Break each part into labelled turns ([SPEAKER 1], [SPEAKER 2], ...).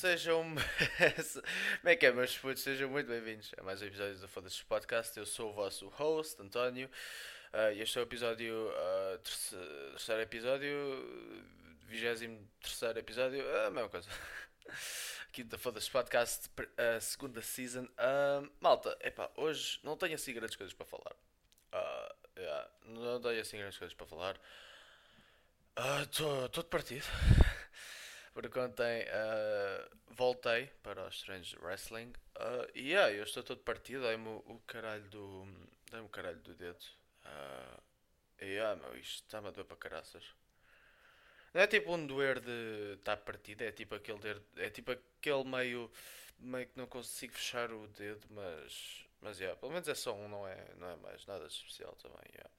[SPEAKER 1] Sejam. Como é que é, meus putos? Sejam muito bem-vindos a mais um episódio do Foda-se Podcast. Eu sou o vosso host, António. E este é o episódio. ah, terce- terceiro episódio. Vigésimo terceiro episódio. ah, A mesma coisa. Aqui do Foda-se Podcast, a segunda season. Ah, malta, epá, hoje não tenho assim grandes coisas para falar. Ah, yeah, não tenho assim grandes coisas para falar. Estou de partido. Porque ontem ah, voltei para os treinos de wrestling ah, e yeah, eu estou todo partido, dei-me o, o caralho do. dei-me o caralho do dedo. Ah, e yeah, meu, isto está-me a doer para caraças. Não é tipo um doer de estar partido, é tipo aquele dedo, é tipo aquele meio, meio que não consigo fechar o dedo, mas, mas yeah, pelo menos é só um, não é, não é mais nada especial também. yeah.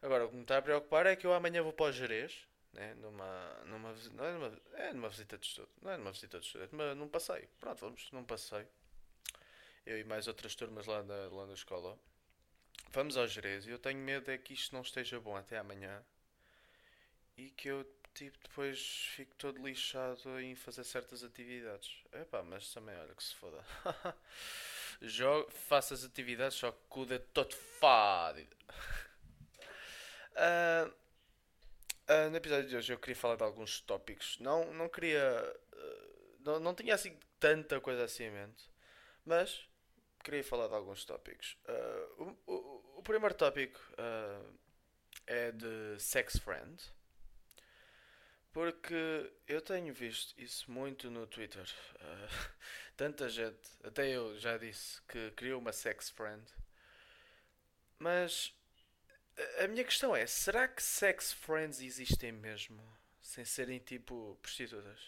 [SPEAKER 1] Agora, o que me está a preocupar é que eu amanhã vou para o Jerez, né? numa, numa, não é, é numa visita de estudo, não é numa visita de estudo, é numa, num passeio. Pronto, vamos num passeio. Eu e mais outras turmas lá na, lá na escola. Vamos ao Jerez e eu tenho medo é que isto não esteja bom até amanhã e que eu tipo, depois fico todo lixado em fazer certas atividades. Epá, mas também olha que se foda. Jogo, faço as atividades só que o todo fádido. Ah, ah, no episódio de hoje eu queria falar de alguns tópicos. Não, não queria. ah, não, não tinha assim tanta coisa assim em mente. Mas queria falar de alguns tópicos. Ah, o, o, o primeiro tópico é de sex friend. Porque eu tenho visto isso muito no Twitter. Tanta gente, até eu já disse que criou uma sex friend. Mas a- minha questão é: será que sex friends existem mesmo? Sem serem tipo prostitutas?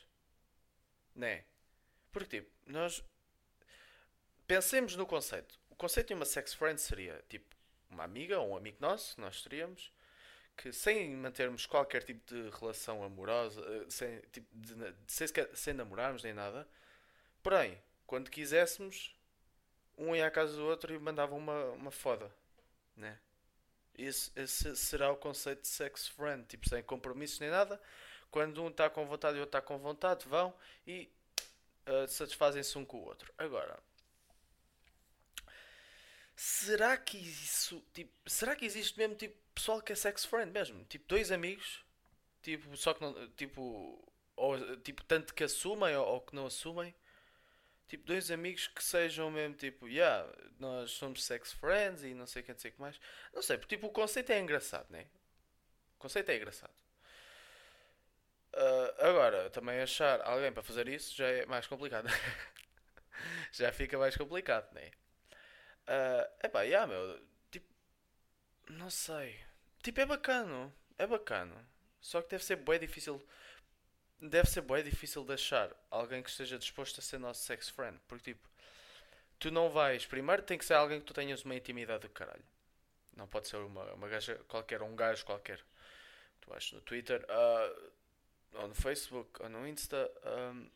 [SPEAKER 1] Né? Porque tipo, nós. Pensemos no conceito. O conceito de uma sex friend seria tipo uma amiga ou um amigo nosso que nós teríamos que sem mantermos qualquer tipo de relação amorosa, eh, sem, tipo, de, sem, sem namorarmos nem nada, porém, quando quiséssemos, um ia à casa do outro e mandava uma, uma foda, né? Esse, esse será o conceito de sex friend, tipo, sem compromissos nem nada. Quando um está com vontade e outro está com vontade, vão e eh, satisfazem-se um com o outro. Agora, será que isso, tipo, será que existe mesmo tipo pessoal que é sex friend mesmo? Tipo, dois amigos, tipo, só que não, tipo, ou tipo, tanto que assumem ou, ou que não assumem. Tipo, dois amigos que sejam mesmo tipo, yeah, nós somos sex friends e não sei o que, não sei o que mais. Não sei, porque tipo, o conceito é engraçado, né? O conceito é engraçado. Ah, agora, também achar alguém para fazer isso já é mais complicado. já fica mais complicado, né? Ah, epá, yeah, meu, tipo, não sei. Tipo, é bacano, é bacano. Só que deve ser bem difícil. Deve ser bem difícil de achar alguém que esteja disposto a ser nosso sex friend. Porque, tipo, tu não vais. Primeiro tem que ser alguém que tu tenhas uma intimidade do caralho. Não pode ser uma, uma gaja qualquer, um gajo qualquer. Tu vais no Twitter, ah, ou no Facebook, ou no Insta. ahm,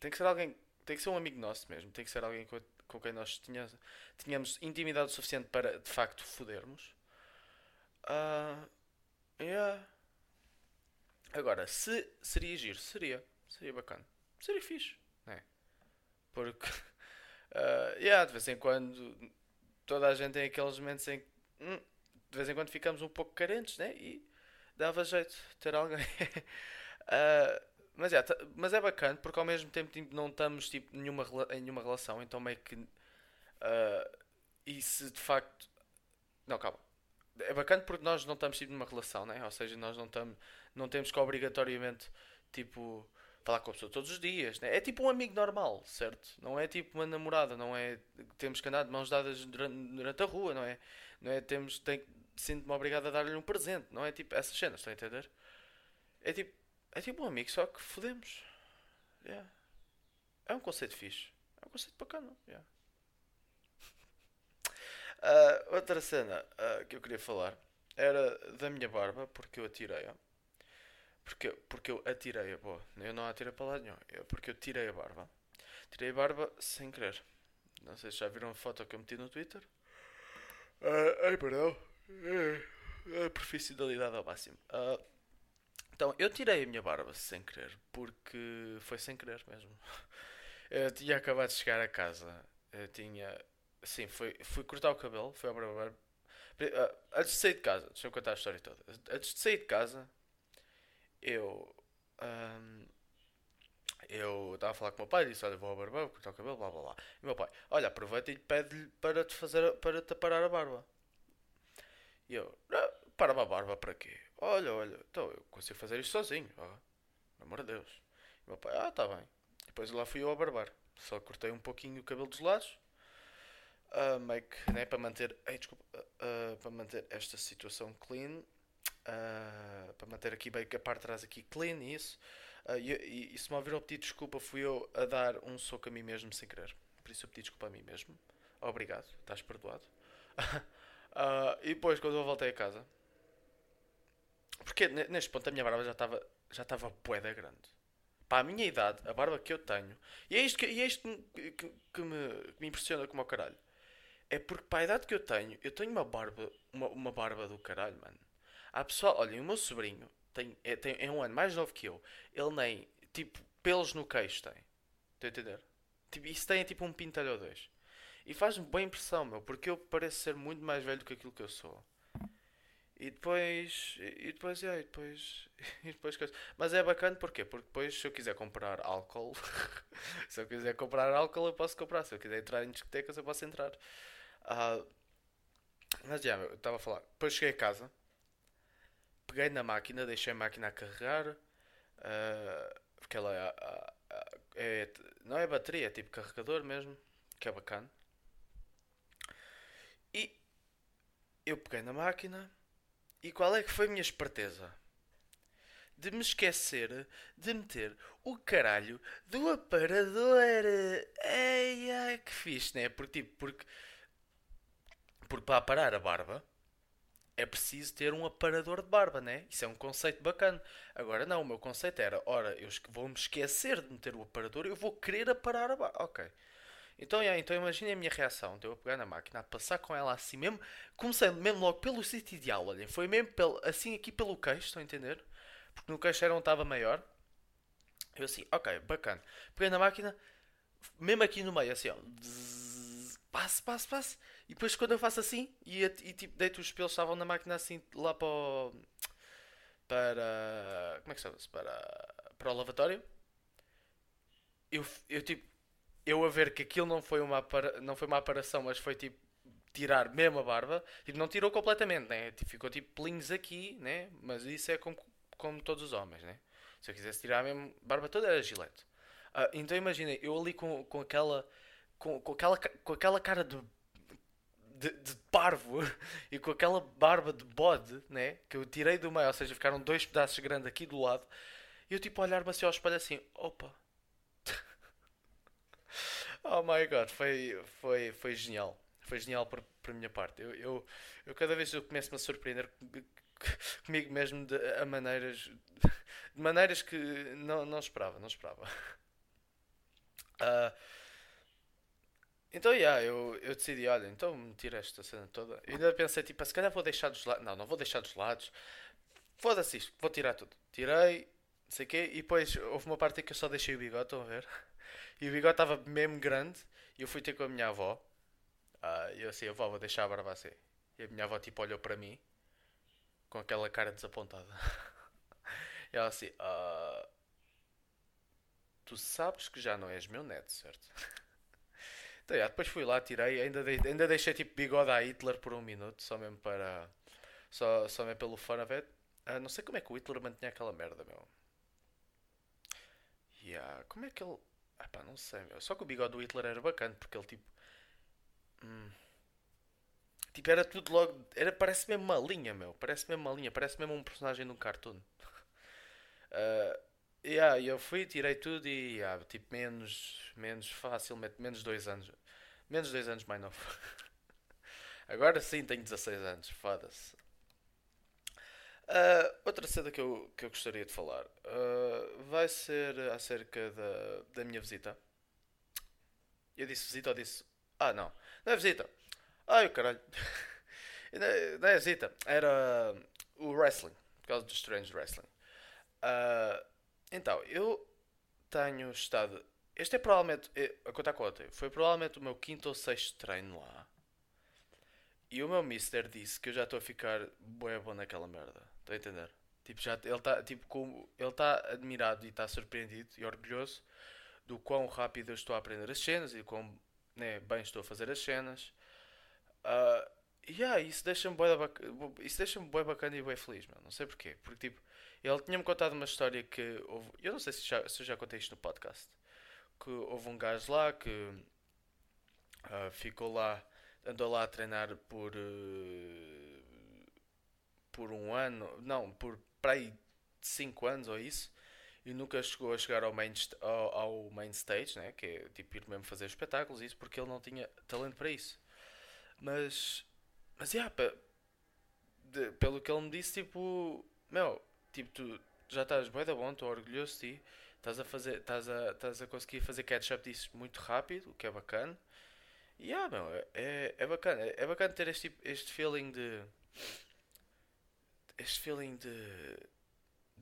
[SPEAKER 1] tem que ser alguém. Tem que ser um amigo nosso mesmo. Tem que ser alguém com, com quem nós tinha, tínhamos intimidade suficiente para de facto fodermos. Ah, yeah. Agora, se seria giro, seria. Seria bacana. Seria fixe, né? Porque, ah, yeah, de vez em quando, toda a gente tem aqueles momentos em que, hum, de vez em quando ficamos um pouco carentes, né? E dava jeito ter alguém. Ah, mas, yeah, tá- mas é bacana porque ao mesmo tempo tipo, não estamos tipo, nenhuma, em nenhuma relação, então meio que. ah, e se de facto. Não, calma. É bacana porque nós não estamos tipo, numa relação, né? Ou seja, nós não, estamos, não temos que obrigatoriamente tipo falar com a pessoa todos os dias, né? É tipo um amigo normal, certo? Não é tipo uma namorada, não é temos que andar de mãos dadas durante, durante a rua, não é? Não é temos tem sinto-me obrigado a dar-lhe um presente, não é tipo essas cenas, estão a entender? É tipo é tipo um amigo, só que fodemos. Yeah. É um conceito fixe. É um conceito bacana. Yeah. Ah, outra cena ah, que eu queria falar era da minha barba, porque eu atirei-a. Porque, porque eu atirei a boa. Eu não atirei para lá nenhum. Eu, porque eu tirei a barba. Tirei a barba sem querer. Não sei se já viram a foto que eu meti no Twitter. Ah, ai, perdão. Ah, a profissionalidade ao máximo. Ah, então, eu tirei a minha barba sem querer. Porque foi sem querer mesmo. Eu tinha acabado de chegar a casa. Eu tinha. Sim, foi, fui cortar o cabelo. Fui ao barbeiro. Ah, antes de sair de casa, deixa eu contar a história toda. Antes de sair de casa, eu. ahm, eu estava a falar com o meu pai, disse: Olha, vou ao barbeiro, vou cortar o cabelo, blá blá blá. E o meu pai: Olha, aproveita e pede-lhe para te fazer, para te aparar a barba. E eu: "Ah, Para-me a barba para quê? Olha, olha, então eu consigo fazer isto sozinho, ó. Amor de Deus. E o meu pai: Ah, tá bem. Depois lá fui eu ao barbar. Só cortei um pouquinho o cabelo dos lados. Ah, meio que, né, para manter. Ai, desculpa. ah, para manter esta situação clean. ah, para manter aqui bem que a parte de trás aqui clean isso. E, e, e se me ouviram pedir desculpa, fui eu a dar um soco a mim mesmo sem querer. Por isso eu pedi desculpa a mim mesmo. Obrigado, estás perdoado. E depois, quando eu voltei a casa, porque ne- neste ponto a minha barba já estava já estava bué da grande. Para a minha idade, a barba que eu tenho, e é isto que, e é isto que, que- que me, que me impressiona como ao caralho. É porque para a idade que eu tenho, eu tenho uma barba, uma, uma barba do caralho, mano. Há pessoal, olhem, o meu sobrinho tem, é, tem, é um ano mais novo que eu. Ele nem, tipo, pelos no queixo tem. Estão a entender? Tipo, isso tem tipo um pintalho ou dois. E faz-me boa impressão, meu, porque eu pareço ser muito mais velho do que aquilo que eu sou. E depois, e depois, é, e depois, e depois. Mas é bacana porquê? Porque depois se eu quiser comprar álcool, se eu quiser comprar álcool eu posso comprar. Se eu quiser entrar em discotecas eu posso entrar. Ah, mas já, eu estava a falar. Depois cheguei a casa, peguei na máquina, deixei a máquina a carregar. ah, porque ela é, ah, é- não é bateria, é tipo carregador mesmo, que é bacana. E eu peguei na máquina e qual é que foi a minha esperteza? De me esquecer de meter o caralho do aparador. Ei, ai, que fixe, né? Porque, tipo, porque, porque para aparar a barba é preciso ter um aparador de barba, né? Isso é um conceito bacana. Agora não, o meu conceito era, ora, eu vou-me esquecer de meter o aparador eu vou querer aparar a barba. Ok. Então, yeah, então imaginem a minha reação. Então eu pegar na máquina, a passar com ela assim mesmo. Comecei mesmo logo pelo sítio ideal, olhem. Foi mesmo pelo, assim aqui pelo queixo, estão a entender? Porque no queixo era onde estava maior. Eu assim, ok, bacana. Peguei na máquina, mesmo aqui no meio, assim, ó. Passe, passe, passe. E depois quando eu faço assim, e, e tipo, deito os pelos estavam na máquina assim lá para o. Para. Como é que chama-se? Para. Para o lavatório. Eu, eu tipo. Eu a ver que aquilo não foi uma, não foi uma aparação, mas foi tipo. Tirar mesmo a barba. Tipo, não tirou completamente, né? Tipo, ficou tipo pelinhos aqui, né? Mas isso é como, como todos os homens, né? Se eu quisesse tirar mesmo a barba toda era gilete. Ah, então imaginem, eu ali com, com aquela. Com, com, aquela, com aquela cara de de, de parvo e com aquela barba de bode, né? Que eu tirei do meio, ou seja, ficaram dois pedaços grandes aqui do lado. E eu tipo olhar-me assim ao espelho assim, opa. oh my god, foi, foi, foi genial. Foi genial por, por minha parte. Eu, eu, eu cada vez eu começo-me a surpreender com- comigo mesmo de, a maneiras de maneiras que não, não esperava, não esperava. Ah, então, yeah, eu, eu decidi, olha, então me tira esta cena toda. E ainda pensei, tipo, se calhar vou deixar dos lados. Não, não vou deixar dos lados. Foda-se isto, vou tirar tudo. Tirei, não sei o quê, e depois houve uma parte em que eu só deixei o bigode, estão a ver? E o bigode estava mesmo grande, e eu fui ter com a minha avó. Ah, e eu assim, avó, vou deixar a barba assim. E a minha avó, tipo, olhou para mim, com aquela cara desapontada. E ela assim, ah, tu sabes que já não és meu neto, certo? Então, yeah, depois fui lá, tirei, ainda, dei- ainda deixei tipo bigode a Hitler por um minuto, só mesmo para. Só, só mesmo pelo of it. Ah, não sei como é que o Hitler mantinha aquela merda, meu. Yeah, como é que ele. Ah pá, não sei, meu. Só que o bigode do Hitler era bacana, porque ele tipo. hum, Tipo, era tudo logo. Era, parece mesmo uma linha, meu. Parece mesmo uma linha, parece mesmo um personagem de um cartoon. Ah, yeah, eu fui, tirei tudo e yeah, tipo menos, menos facilmente, menos dois anos. Menos dois anos mais novo. Agora sim tenho 16 anos, foda-se. Ah, outra cena que eu, que eu gostaria de falar ah, vai ser acerca da, da minha visita. Eu disse visita ou disse. Ah, não. Não é visita. Ai, o caralho. não, é, visita. Era o wrestling. Por causa do Strange Wrestling. Ah, então, eu tenho estado. Este é provavelmente. é, A conta a conta. Foi provavelmente o meu quinto ou sexto treino lá. E o meu mister disse que eu já estou a ficar bué bom naquela merda. Estão a entender? Tipo, já, ele está tipo, como, ele tá admirado e está surpreendido e orgulhoso do quão rápido eu estou a aprender as cenas e quão né, bem estou a fazer as cenas. E yeah, isso deixa-me bué, da bac- isso deixa-me bué bacana e bué feliz, meu. Não sei porquê. Porque tipo, ele tinha-me contado uma história que houve, eu não sei se, já, se eu já contei isto no podcast. Que houve um gajo lá que ah, ficou lá, andou lá a treinar por eh, por um ano, não, por para aí 5 anos ou isso, e nunca chegou a chegar ao main, ao, ao main stage, né? que é tipo ir mesmo fazer espetáculos, isso porque ele não tinha talento para isso. Mas, mas yeah, de- pelo que ele me disse, tipo, meu, tipo, tu já estás bem da bom, estou orgulhoso de ti, estás a fazer, estás a, estás a conseguir fazer catch-up disso muito rápido, o que é bacana. E yeah, meu, é, é, é bacana, é, é bacana ter este, tipo- este feeling de. Este feeling de.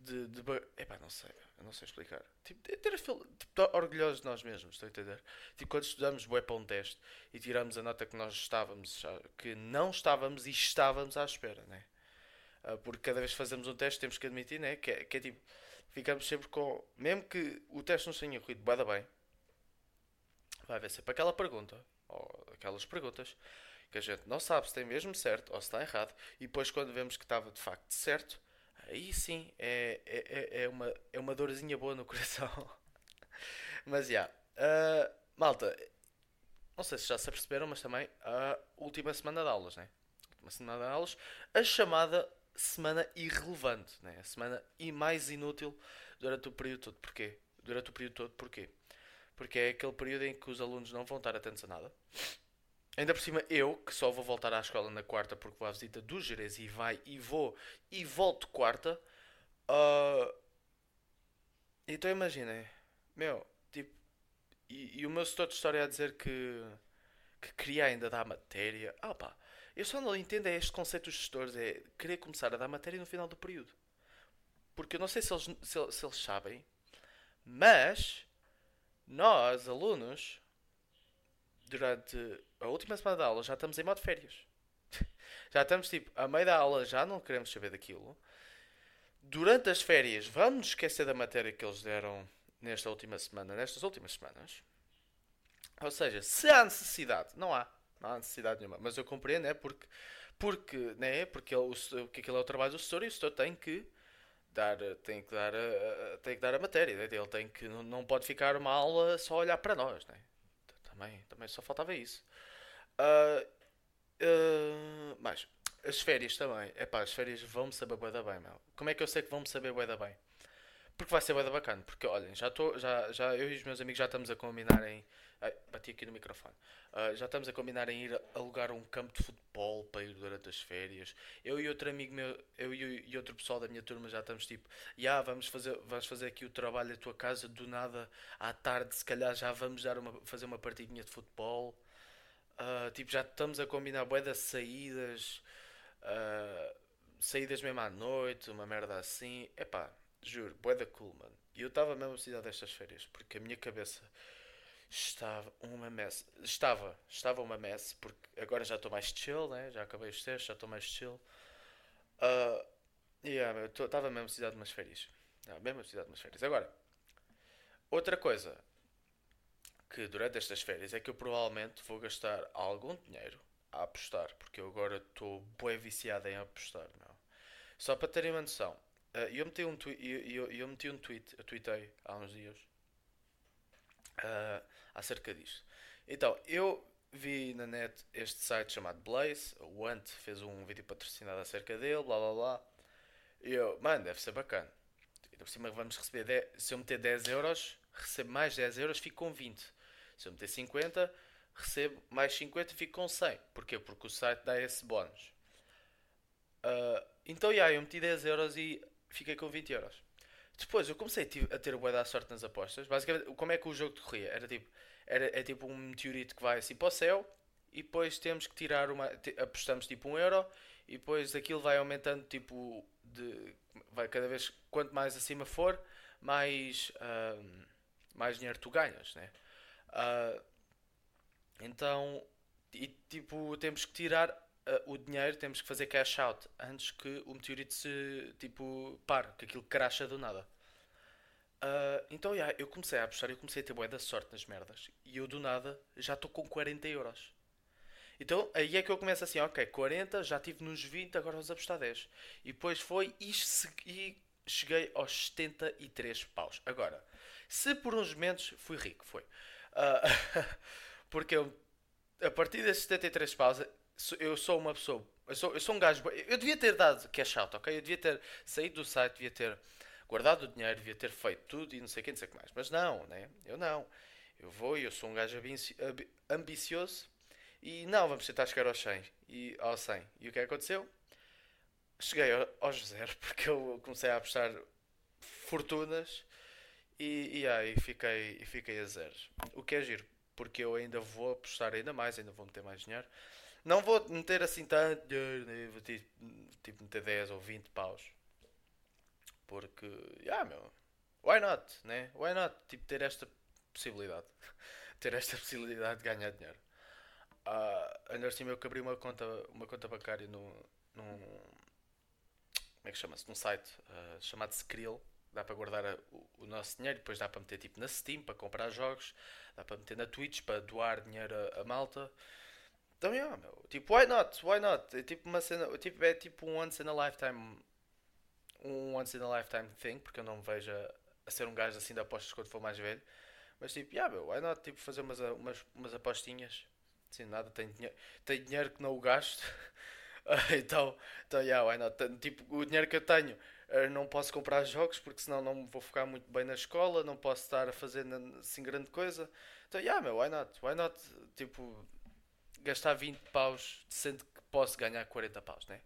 [SPEAKER 1] De. de epá, não sei, não sei explicar. Tipo, de ter tipo, orgulhosos de nós mesmos, estão a entender? Tipo, quando estudamos bué para um teste e tiramos a nota que nós estávamos, que não estávamos e estávamos à espera, né? Ah, Porque cada vez que fazemos um teste temos que admitir, né? Que é, que é tipo, ficamos sempre com. Mesmo que o teste não tenha corrido bué bem, vai haver sempre aquela pergunta, ou aquelas perguntas, que a gente não sabe se tem mesmo certo ou se está errado, e depois quando vemos que estava de facto certo, aí sim é, é, é- é uma, é uma dorzinha boa no coração. Mas já, ah, malta, não sei se já se aperceberam, mas também a última semana de aulas, né? Última semana de aulas, a chamada semana irrelevante, né? A semana e mais inútil durante o período todo. Porquê? Durante o período todo, porquê? Porque é aquele período em que os alunos não vão estar atentos a nada. Ainda por cima, eu, que só vou voltar à escola na quarta porque vou à visita do Jerez e vai e vou e volto quarta. ah, então imaginem, meu, tipo, e, e o meu setor de história a dizer que, que queria ainda dar matéria. Ah pá, eu só não entendo é este conceito dos gestores, é querer começar a dar matéria no final do período. Porque eu não sei se eles, se, se eles sabem, mas nós, alunos, durante a última semana da aula já estamos em modo férias. Já estamos tipo, a meio da aula já não queremos saber daquilo. Durante as férias vamos esquecer da matéria que eles deram nesta última semana, nestas últimas semanas. Ou seja, se há necessidade, não há, não há necessidade nenhuma, mas eu compreendo, é porque, porque, né, porque ele, o, que aquilo é o trabalho do setor e o setor tem que dar, tem que dar, tem que dar a matéria, né? ele tem que, não, não pode ficar uma aula só a olhar para nós, né? Também, também só faltava isso. Ah, ah, mas as férias também. Epá, as férias vão-me saber bué da bem, meu. Como é que eu sei que vão-me saber bué da bem? Porque vai ser bué da bacana. Porque, olhem, já estou, já, já, eu e os meus amigos já estamos a combinar em... Ai, bati aqui no microfone. Ah, já estamos a combinar em ir alugar um campo de futebol para ir durante as férias. Eu e outro amigo meu, eu e, e outro pessoal da minha turma já estamos tipo, já vamos fazer, vamos fazer aqui o trabalho da tua casa do nada à tarde, se calhar já vamos dar uma, fazer uma partidinha de futebol. Ah, tipo, já estamos a combinar bué das saídas, ah, saídas mesmo à noite, uma merda assim. Epá, juro, bué da cool, mano. E eu estava mesmo a precisar destas férias, porque a minha cabeça estava uma mess. Estava, estava uma mess, porque agora já estou mais chill, né? Já acabei os testes, já estou mais chill. Ah, yeah, tô- estava mesmo a precisar de umas férias. Ah, mesmo a precisar de umas férias. Agora, outra coisa que durante estas férias é que eu provavelmente vou gastar algum dinheiro a apostar, porque eu agora estou bué viciado em apostar, meu. Só para terem uma noção, eh, eu meti um tweet, eu, eu, eu meti um tweet, eu tweetei há uns dias ah, acerca disto. Então, eu vi na net este site chamado Blaze, o Ant fez um vídeo patrocinado acerca dele, blá blá blá. E eu, mano, deve ser bacana. E por cima vamos receber 10, se eu meter 10 euros, recebo mais 10 euros, fico com 20. Se eu meter 50, recebo mais 50 e fico com 100. Porquê? Porque o site dá esse bónus. Ah, então, yeah, eu meti 10 euros e fiquei com 20 euros. Depois eu comecei a ter bué da sorte nas apostas. Basicamente, como é que o jogo decorria? Era tipo, era, é tipo um meteorito que vai assim para o céu e depois temos que tirar uma. apostamos tipo um euro e depois aquilo vai aumentando tipo de. Vai cada vez quanto mais acima for, mais, ahm, mais dinheiro tu ganhas, né? Ah, então, e tipo, temos que tirar ah, o dinheiro, temos que fazer cash out antes que o meteorito se tipo pare, que aquilo cracha do nada. Ah, então, yeah, eu comecei a apostar, eu comecei a ter bué da sorte nas merdas e eu do nada já estou com 40 euros. Então aí é que eu começo assim, ok, 40, já tive nos 20, agora vamos apostar 10. E depois foi e, e cheguei aos 73 paus. Agora, se por uns momentos fui rico, foi. Ah, porque eu, a partir desses 73 paus, eu sou uma pessoa, eu sou, eu sou um gajo, eu devia ter dado cash out, ok? Eu devia ter saído do site, devia ter guardado o dinheiro, devia ter feito tudo e não sei o que, não sei o que mais. Mas não, né? Eu não. Eu vou e eu sou um gajo ambici- ambi- ambicioso e não, vamos tentar chegar aos 100. E, ao 100. E o que é aconteceu? Cheguei ao- aos zero porque eu comecei a apostar fortunas e, e aí fiquei, e fiquei a zeros. O que é giro, porque eu ainda vou apostar ainda mais, ainda vou meter mais dinheiro. Não vou meter assim tanto vou tipo, tipo meter 10 ou 20 paus. Porque, yeah, meu, why not, né? Why not? Tipo, ter esta possibilidade. ter esta possibilidade de ganhar dinheiro. Ah, ainda assim eu que abri uma conta, uma conta bancária no, num, como é que chama-se? Num site ah, chamado Skrill. Dá para guardar o, nosso dinheiro, depois dá para meter tipo na Steam para comprar jogos, dá para meter na Twitch para doar dinheiro a malta. Então, yeah, meu, tipo, why not? Why not? É tipo uma cena, tipo, é tipo um once in a lifetime, um once in a lifetime thing, porque eu não me vejo a, ser um gajo assim de apostas quando for mais velho. Mas tipo, yeah, meu, why not? Tipo, fazer umas, umas, umas apostinhas. Assim, nada, tenho dinheiro, tenho dinheiro que não o gasto. Então, então, yeah, why not? Tipo, o dinheiro que eu tenho, eh, não posso comprar jogos porque senão não vou ficar muito bem na escola, não posso estar a fazer assim grande coisa. Então, yeah, meu, why not? Why not? Tipo, gastar 20 paus, sendo que posso ganhar 40 paus, né?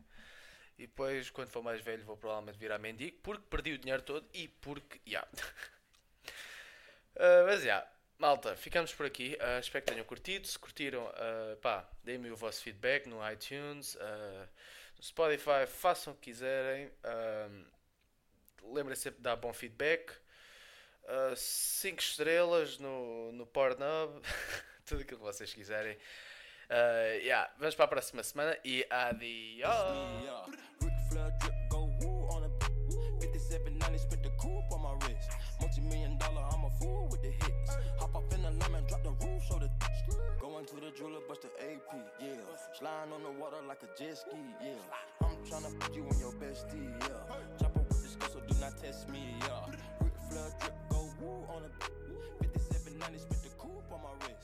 [SPEAKER 1] E depois, quando for mais velho, vou provavelmente virar mendigo porque perdi o dinheiro todo e porque, yeah. Uh, mas, yeah, malta, ficamos por aqui. Uh, espero que tenham curtido. Se curtiram, uh, pá, deem-me o vosso feedback no iTunes, uh, no Spotify, façam o que quiserem. Um, Lembrem sempre de dar bom feedback. 5 estrelas no, no Pornhub, tudo aquilo que vocês quiserem. Euh, yeah.
[SPEAKER 2] Je parle pour la semaine, semaine et adios. Multi-million dollar, I'm a fool with the hits. Hop up in the lemon, drop the roof, show the th- Going to the jeweler, bust the AP, yeah. Sliding on the water like a jet ski, yeah. I'm tryna put you on your bestie, yeah. Drop up with this girl, so do not test me, yeah. Rick Flair drip, go woo on a 5790, spit the coupe on my wrist.